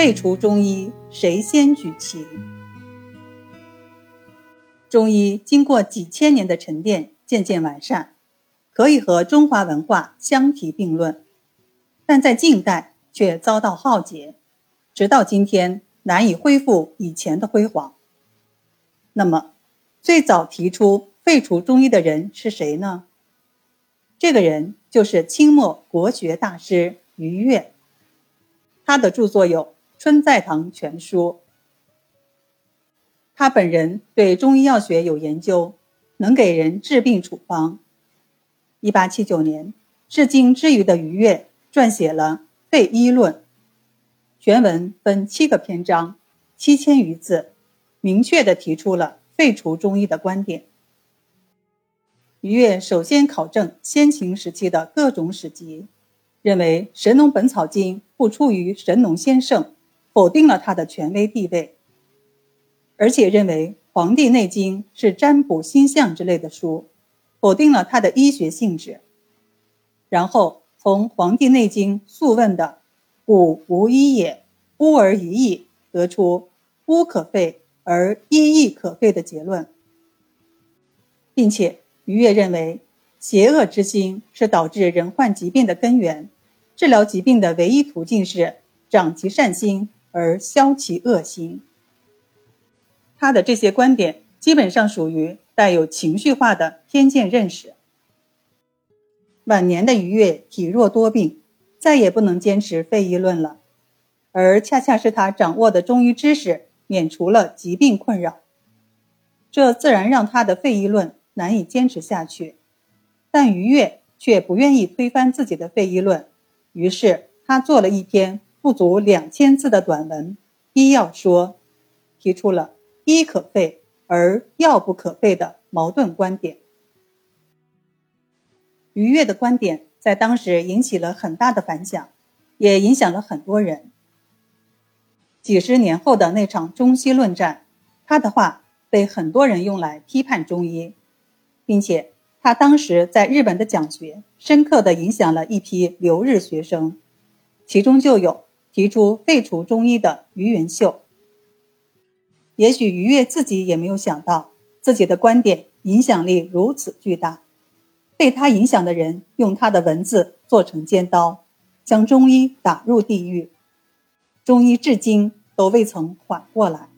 废除中医，谁先举旗？中医经过几千年的沉淀，渐渐完善，可以和中华文化相提并论。但在近代却遭到浩劫，直到今天难以恢复以前的辉煌。那么，最早提出废除中医的人是谁呢？这个人就是清末国学大师俞樾。他的著作有《春在堂全书》。他本人对中医药学有研究，能给人治病处方。一八七九年，至今之余的俞樾撰写了《废医论》，全文分七个篇章，七千余字，明确地提出了废除中医的观点。俞樾首先考证先秦时期的各种史籍。认为《神农本草经》不出于神农先圣，否定了他的权威地位，而且认为《黄帝内经》是占卜星象之类的书，否定了它的医学性质。然后从《黄帝内经·素问》的“吾无医也，巫而已矣”得出“巫可废而医亦可废”的结论，并且于越认为。邪恶之心是导致人患疾病的根源，治疗疾病的唯一途径是长其善心而消其恶行。他的这些观点基本上属于带有情绪化的偏见认识。晚年的于越体弱多病，再也不能坚持废医论了，而恰恰是他掌握的中医知识免除了疾病困扰，这自然让他的废医论难以坚持下去。但于越却不愿意推翻自己的废医论，于是他做了一篇不足两千字的短文《医药说》，提出了“医可废而药不可废”的矛盾观点。于越的观点在当时引起了很大的反响，也影响了很多人。几十年后的那场中西论战，他的话被很多人用来批判中医，并且。他当时在日本的讲学，深刻地影响了一批留日学生，其中就有提出废除中医的于元秀。也许于越自己也没有想到，自己的观点影响力如此巨大，被他影响的人用他的文字做成尖刀，将中医打入地狱，中医至今都未曾缓过来。